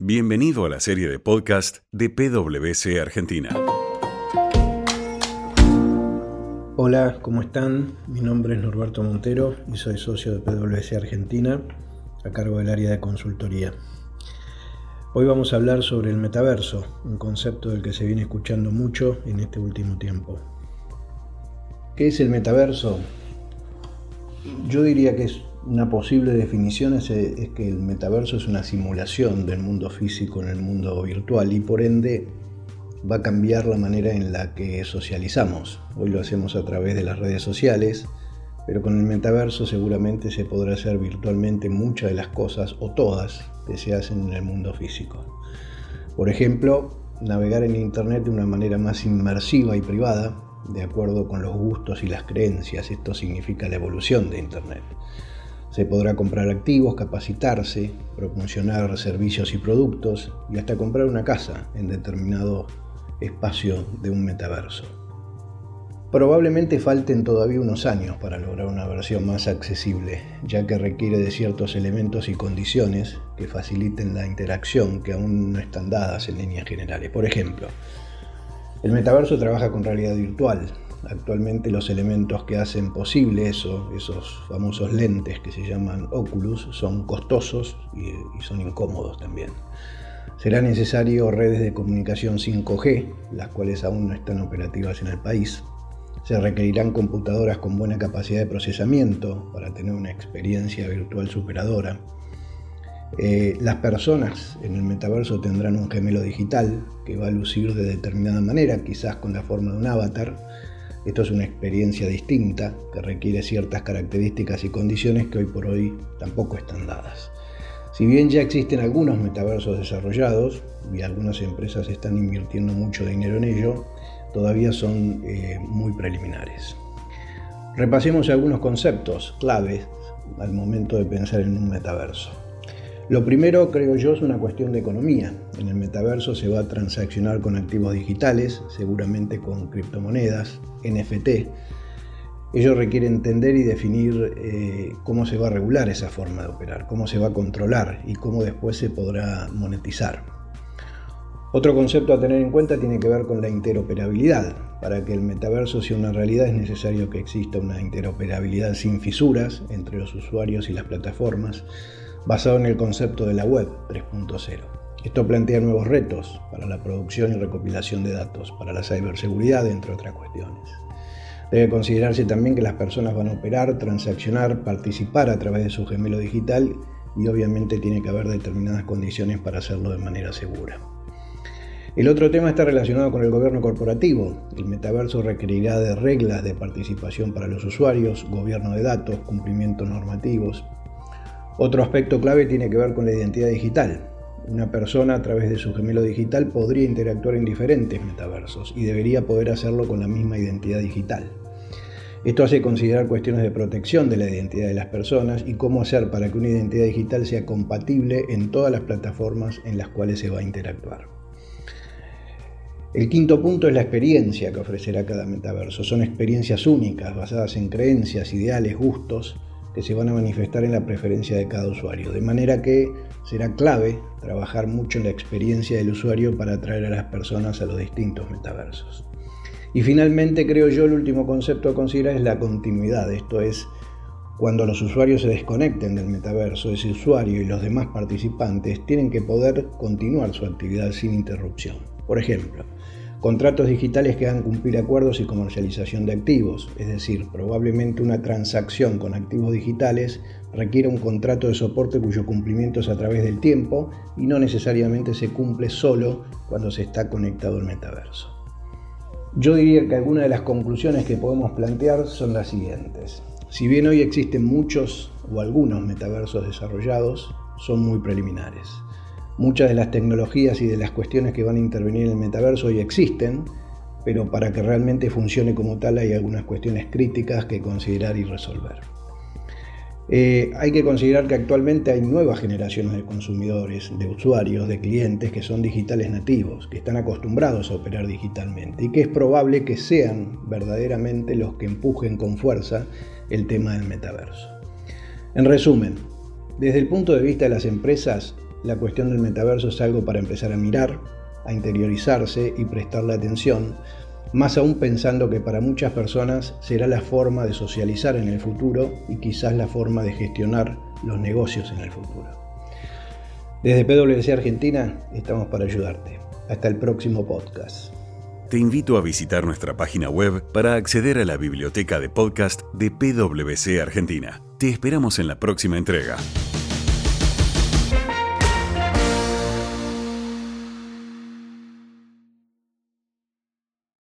Bienvenido a la serie de podcast de PwC Argentina. Hola, ¿cómo están? Mi nombre es Norberto Montero y soy socio de PwC Argentina a cargo del área de consultoría. Hoy vamos a hablar sobre el metaverso, un concepto del que se viene escuchando mucho en este último tiempo. ¿Qué es el metaverso? Yo diría que es una posible definición es, que el metaverso es una simulación del mundo físico en el mundo virtual y por ende va a cambiar la manera en la que socializamos. Hoy lo hacemos a través de las redes sociales, pero con el metaverso seguramente se podrá hacer virtualmente muchas de las cosas o todas que se hacen en el mundo físico. Por ejemplo, navegar en Internet de una manera más inmersiva y privada, de acuerdo con los gustos y las creencias. Esto significa la evolución de Internet. Se podrá comprar activos, capacitarse, promocionar servicios y productos y hasta comprar una casa en determinado espacio de un metaverso. Probablemente falten todavía unos años para lograr una versión más accesible, ya que requiere de ciertos elementos y condiciones que faciliten la interacción que aún no están dadas en líneas generales. Por ejemplo, el metaverso trabaja con realidad virtual. Actualmente los elementos que hacen posible eso, esos famosos lentes que se llaman Oculus, son costosos y, son incómodos también. Será necesario redes de comunicación 5G, las cuales aún no están operativas en el país, se requerirán computadoras con buena capacidad de procesamiento para tener una experiencia virtual superadora. Eh, las personas en el metaverso tendrán un gemelo digital que va a lucir de determinada manera, quizás con la forma de un avatar. Esto es una experiencia distinta que requiere ciertas características y condiciones que hoy por hoy tampoco están dadas. Si bien ya existen algunos metaversos desarrollados y algunas empresas están invirtiendo mucho dinero en ello, todavía son eh, muy preliminares. Repasemos algunos conceptos claves al momento de pensar en un metaverso. Lo primero, creo yo, es una cuestión de economía. En el metaverso se va a transaccionar con activos digitales, seguramente con criptomonedas, NFT. Ello requiere entender y definir eh, cómo se va a regular esa forma de operar, cómo se va a controlar y cómo después se podrá monetizar. Otro concepto a tener en cuenta tiene que ver con la interoperabilidad. Para que el metaverso sea una realidad es necesario que exista una interoperabilidad sin fisuras entre los usuarios y las plataformas, basado en el concepto de la web 3.0. Esto plantea nuevos retos para la producción y recopilación de datos, para la ciberseguridad, entre otras cuestiones. Debe considerarse también que las personas van a operar, transaccionar, participar a través de su gemelo digital y obviamente tiene que haber determinadas condiciones para hacerlo de manera segura. El otro tema está relacionado con el gobierno corporativo. El metaverso requerirá de reglas de participación para los usuarios, gobierno de datos, cumplimientos normativos. Otro aspecto clave tiene que ver con la identidad digital. Una persona a través de su gemelo digital podría interactuar en diferentes metaversos y debería poder hacerlo con la misma identidad digital. Esto hace considerar cuestiones de protección de la identidad de las personas y cómo hacer para que una identidad digital sea compatible en todas las plataformas en las cuales se va a interactuar. El quinto punto es la experiencia que ofrecerá cada metaverso. Son experiencias únicas, basadas en creencias, ideales, gustos, que se van a manifestar en la preferencia de cada usuario. De manera que será clave trabajar mucho en la experiencia del usuario para atraer a las personas a los distintos metaversos. Y finalmente, creo yo, el último concepto a considerar es la continuidad. Esto es, cuando los usuarios se desconecten del metaverso, ese usuario y los demás participantes tienen que poder continuar su actividad sin interrupción. Por ejemplo, contratos digitales que hagan cumplir acuerdos y comercialización de activos, es decir, probablemente una transacción con activos digitales requiere un contrato de soporte cuyo cumplimiento es a través del tiempo y no necesariamente se cumple solo cuando se está conectado al metaverso. Yo diría que algunas de las conclusiones que podemos plantear son las siguientes. Si bien hoy existen muchos o algunos metaversos desarrollados, son muy preliminares. Muchas de las tecnologías y de las cuestiones que van a intervenir en el metaverso hoy existen, pero para que realmente funcione como tal hay algunas cuestiones críticas que considerar y resolver. Eh, hay que considerar que actualmente hay nuevas generaciones de consumidores, de usuarios, de clientes que son digitales nativos, que están acostumbrados a operar digitalmente y que es probable que sean verdaderamente los que empujen con fuerza el tema del metaverso. En resumen, desde el punto de vista de las empresas, la cuestión del metaverso es algo para empezar a mirar, a interiorizarse y prestarle atención, más aún pensando que para muchas personas será la forma de socializar en el futuro y quizás la forma de gestionar los negocios en el futuro. Desde PwC Argentina estamos para ayudarte. Hasta el próximo podcast. Te invito a visitar nuestra página web para acceder a la biblioteca de podcast de PwC Argentina. Te esperamos en la próxima entrega.